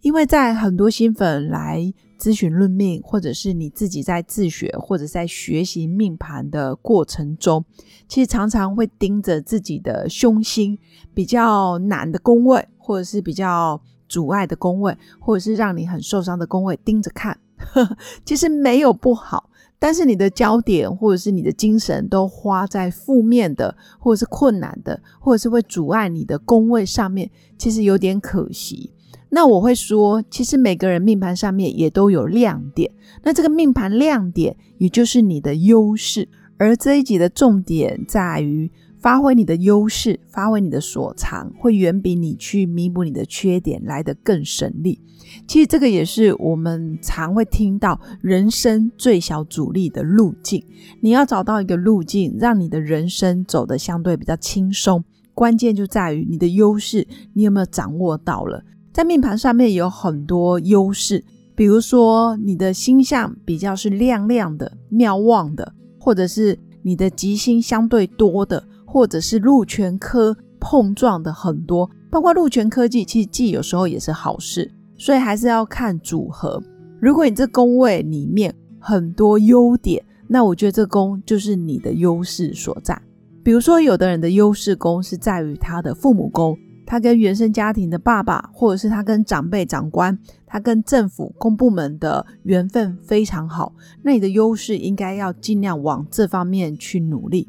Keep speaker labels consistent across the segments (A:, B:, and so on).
A: 因为在很多新粉来咨询论命，或者是你自己在自学或者在学习命盘的过程中，其实常常会盯着自己的凶星比较难的宫位，或者是比较阻碍的宫位，或者是让你很受伤的宫位盯着看。其实没有不好，但是你的焦点或者是你的精神都花在负面的，或者是困难的，或者是会阻碍你的宫位上面，其实有点可惜。那我会说，其实每个人命盘上面也都有亮点。那这个命盘亮点，也就是你的优势。而这一集的重点在于发挥你的优势，发挥你的所长，会远比你去弥补你的缺点来得更省力。其实这个也是我们常会听到人生最小阻力的路径。你要找到一个路径，让你的人生走得相对比较轻松。关键就在于你的优势，你有没有掌握到了？在命盘上面有很多优势，比如说你的星象比较是亮亮的、妙望的，或者是你的吉星相对多的，或者是禄全科碰撞的很多，包括禄全科技，其实技有时候也是好事，所以还是要看组合。如果你这宫位里面很多优点，那我觉得这宫就是你的优势所在。比如说，有的人的优势宫是在于他的父母宫。他跟原生家庭的爸爸，或者是他跟长辈、长官，他跟政府公部门的缘分非常好，那你的优势应该要尽量往这方面去努力。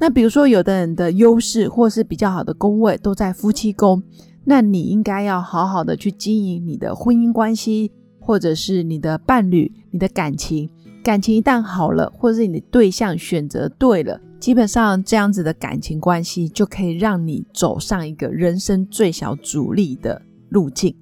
A: 那比如说，有的人的优势或是比较好的宫位都在夫妻宫，那你应该要好好的去经营你的婚姻关系，或者是你的伴侣、你的感情。感情一旦好了，或者是你的对象选择对了。基本上这样子的感情关系就可以让你走上一个人生最小阻力的路径。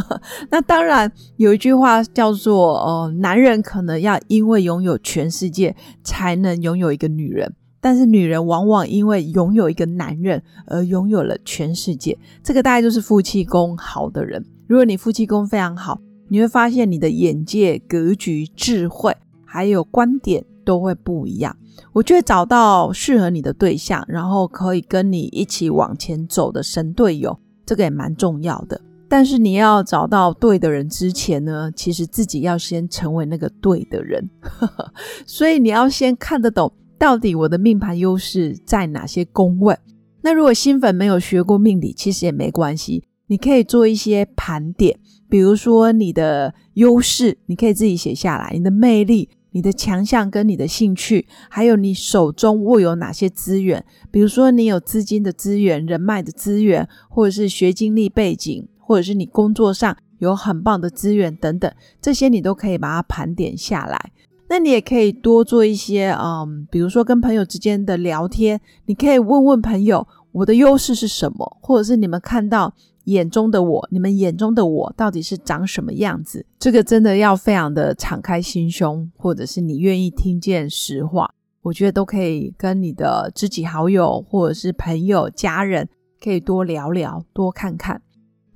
A: 那当然有一句话叫做：“哦，男人可能要因为拥有全世界才能拥有一个女人，但是女人往往因为拥有一个男人而拥有了全世界。”这个大概就是夫妻宫好的人。如果你夫妻宫非常好，你会发现你的眼界、格局、智慧还有观点都会不一样。我觉得找到适合你的对象，然后可以跟你一起往前走的神队友，这个也蛮重要的。但是你要找到对的人之前呢，其实自己要先成为那个对的人。所以你要先看得懂，到底我的命盘优势在哪些宫位。那如果新粉没有学过命理，其实也没关系，你可以做一些盘点，比如说你的优势，你可以自己写下来，你的魅力。你的强项跟你的兴趣，还有你手中握有哪些资源？比如说，你有资金的资源、人脉的资源，或者是学经历背景，或者是你工作上有很棒的资源等等，这些你都可以把它盘点下来。那你也可以多做一些，嗯，比如说跟朋友之间的聊天，你可以问问朋友，我的优势是什么，或者是你们看到。眼中的我，你们眼中的我到底是长什么样子？这个真的要非常的敞开心胸，或者是你愿意听见实话，我觉得都可以跟你的知己好友，或者是朋友、家人，可以多聊聊，多看看。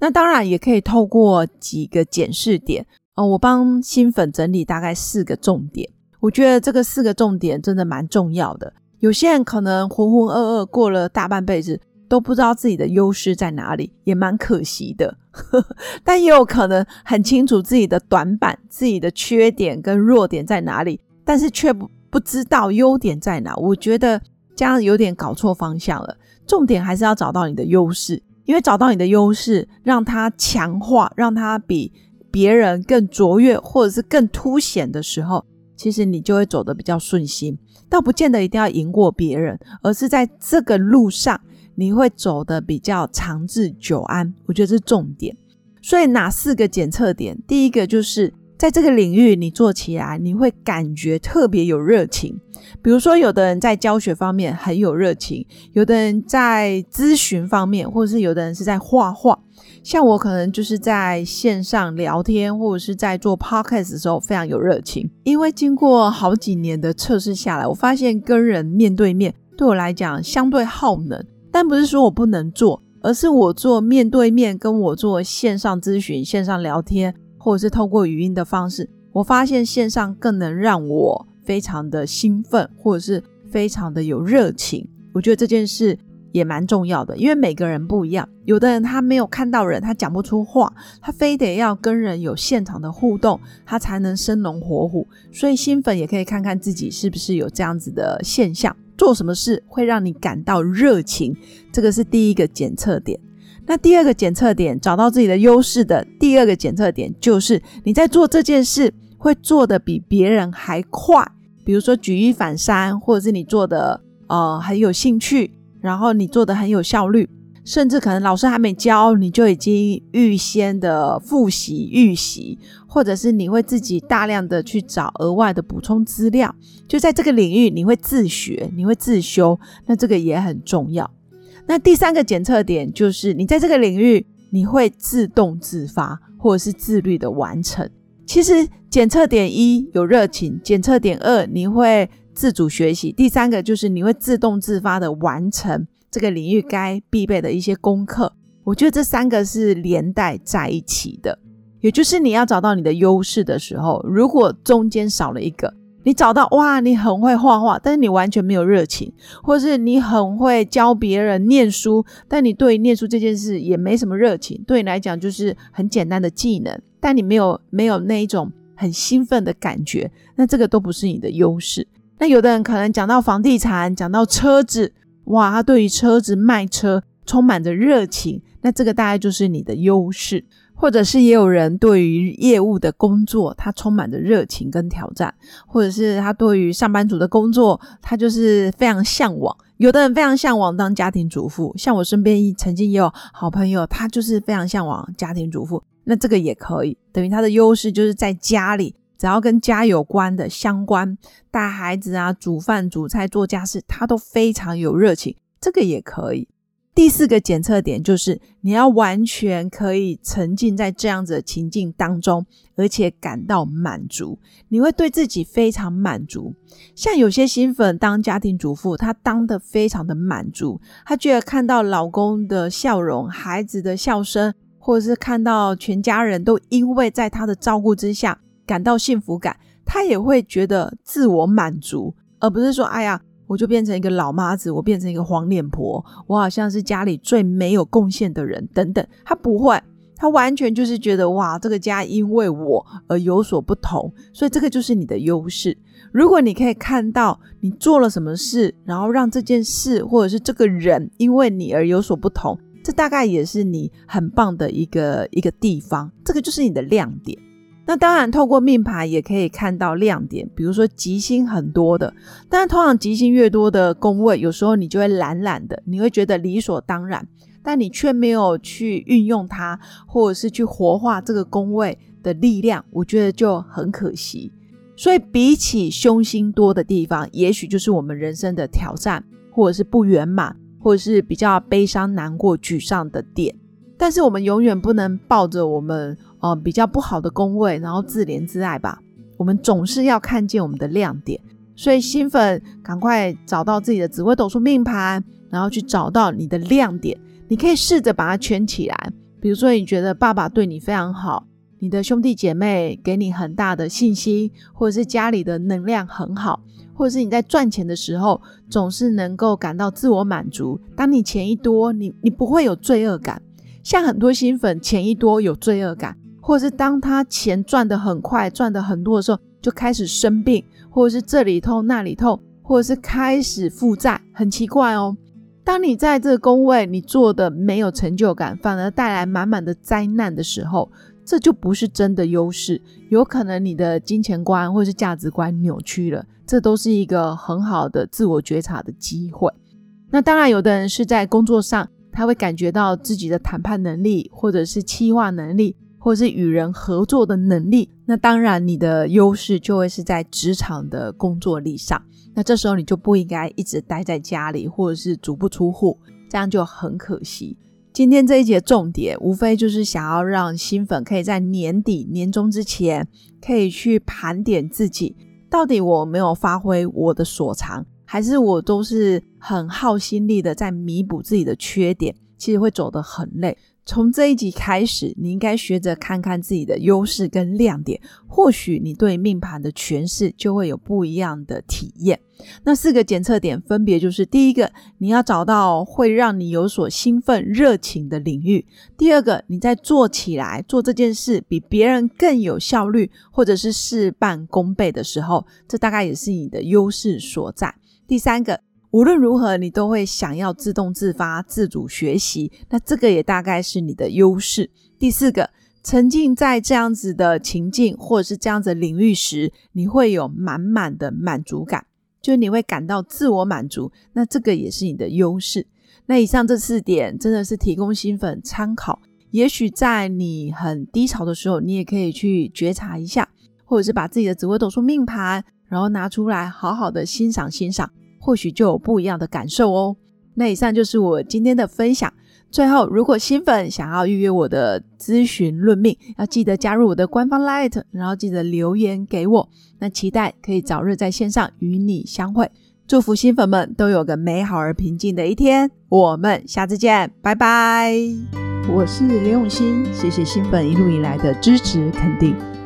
A: 那当然也可以透过几个检视点哦，我帮新粉整理大概四个重点。我觉得这个四个重点真的蛮重要的。有些人可能浑浑噩噩过了大半辈子。都不知道自己的优势在哪里，也蛮可惜的。但也有可能很清楚自己的短板、自己的缺点跟弱点在哪里，但是却不不知道优点在哪。我觉得这样有点搞错方向了。重点还是要找到你的优势，因为找到你的优势，让它强化，让它比别人更卓越，或者是更凸显的时候，其实你就会走得比较顺心。倒不见得一定要赢过别人，而是在这个路上。你会走的比较长治久安，我觉得这是重点。所以哪四个检测点？第一个就是在这个领域你做起来，你会感觉特别有热情。比如说，有的人在教学方面很有热情，有的人在咨询方面，或者是有的人是在画画。像我可能就是在线上聊天，或者是在做 podcast 的时候非常有热情。因为经过好几年的测试下来，我发现跟人面对面对我来讲相对耗能，但不是说我不能做，而是我做面对面跟我做线上咨询、线上聊天。或者是透过语音的方式，我发现线上更能让我非常的兴奋，或者是非常的有热情。我觉得这件事也蛮重要的，因为每个人不一样。有的人他没有看到人，他讲不出话，他非得要跟人有现场的互动，他才能生龙活虎。所以新粉也可以看看自己是不是有这样子的现象，做什么事会让你感到热情，这个是第一个检测点。那第二个检测点，找到自己的优势的第二个检测点，就是你在做这件事会做的比别人还快。比如说举一反三，或者是你做的呃很有兴趣，然后你做的很有效率，甚至可能老师还没教，你就已经预先的复习预习，或者是你会自己大量的去找额外的补充资料，就在这个领域你会自学，你会自修，那这个也很重要。那第三个检测点就是，你在这个领域你会自动自发或者是自律的完成。其实检测点一有热情，检测点二你会自主学习，第三个就是你会自动自发的完成这个领域该必备的一些功课。我觉得这三个是连带在一起的，也就是你要找到你的优势的时候，如果中间少了一个。你找到哇，你很会画画，但是你完全没有热情，或是你很会教别人念书，但你对念书这件事也没什么热情，对你来讲就是很简单的技能，但你没有没有那一种很兴奋的感觉，那这个都不是你的优势。那有的人可能讲到房地产，讲到车子，哇，他对于车子卖车充满着热情，那这个大概就是你的优势。或者是也有人对于业务的工作，他充满着热情跟挑战，或者是他对于上班族的工作，他就是非常向往。有的人非常向往当家庭主妇，像我身边曾经也有好朋友，他就是非常向往家庭主妇。那这个也可以，等于他的优势就是在家里，只要跟家有关的相关，带孩子啊、煮饭、煮菜、做家事，他都非常有热情，这个也可以。第四个检测点就是你要完全可以沉浸在这样子的情境当中，而且感到满足，你会对自己非常满足。像有些新粉当家庭主妇，她当的非常的满足，她觉得看到老公的笑容、孩子的笑声，或者是看到全家人都因为在她的照顾之下感到幸福感，他也会觉得自我满足，而不是说哎呀。我就变成一个老妈子，我变成一个黄脸婆，我好像是家里最没有贡献的人，等等。他不会，他完全就是觉得哇，这个家因为我而有所不同，所以这个就是你的优势。如果你可以看到你做了什么事，然后让这件事或者是这个人因为你而有所不同，这大概也是你很棒的一个一个地方，这个就是你的亮点。那当然，透过命盘也可以看到亮点，比如说吉星很多的。但是通常吉星越多的宫位，有时候你就会懒懒的，你会觉得理所当然，但你却没有去运用它，或者是去活化这个宫位的力量，我觉得就很可惜。所以比起凶星多的地方，也许就是我们人生的挑战，或者是不圆满，或者是比较悲伤、难过、沮丧的点。但是我们永远不能抱着我们。哦，比较不好的宫位，然后自怜自爱吧。我们总是要看见我们的亮点，所以新粉赶快找到自己的紫微斗数命盘，然后去找到你的亮点。你可以试着把它圈起来。比如说，你觉得爸爸对你非常好，你的兄弟姐妹给你很大的信心，或者是家里的能量很好，或者是你在赚钱的时候总是能够感到自我满足。当你钱一多，你你不会有罪恶感。像很多新粉钱一多有罪恶感。或是当他钱赚得很快、赚得很多的时候，就开始生病，或者是这里痛那里痛，或者是开始负债，很奇怪哦。当你在这个工位你做的没有成就感，反而带来满满的灾难的时候，这就不是真的优势，有可能你的金钱观或是价值观扭曲了，这都是一个很好的自我觉察的机会。那当然，有的人是在工作上，他会感觉到自己的谈判能力或者是企划能力。或是与人合作的能力，那当然你的优势就会是在职场的工作力上。那这时候你就不应该一直待在家里，或者是足不出户，这样就很可惜。今天这一节重点，无非就是想要让新粉可以在年底、年终之前，可以去盘点自己，到底我没有发挥我的所长，还是我都是很耗心力的在弥补自己的缺点，其实会走得很累。从这一集开始，你应该学着看看自己的优势跟亮点，或许你对命盘的诠释就会有不一样的体验。那四个检测点分别就是：第一个，你要找到会让你有所兴奋、热情的领域；第二个，你在做起来做这件事比别人更有效率，或者是事半功倍的时候，这大概也是你的优势所在；第三个。无论如何，你都会想要自动自发、自主学习，那这个也大概是你的优势。第四个，沉浸在这样子的情境或者是这样子领域时，你会有满满的满足感，就你会感到自我满足，那这个也是你的优势。那以上这四点真的是提供新粉参考，也许在你很低潮的时候，你也可以去觉察一下，或者是把自己的紫微斗数命盘，然后拿出来好好的欣赏欣赏。或许就有不一样的感受哦。那以上就是我今天的分享。最后，如果新粉想要预约我的咨询论命，要记得加入我的官方 Light，然后记得留言给我。那期待可以早日在线上与你相会。祝福新粉们都有个美好而平静的一天。我们下次见，拜拜。我是刘永新，谢谢新粉一路以来的支持肯定。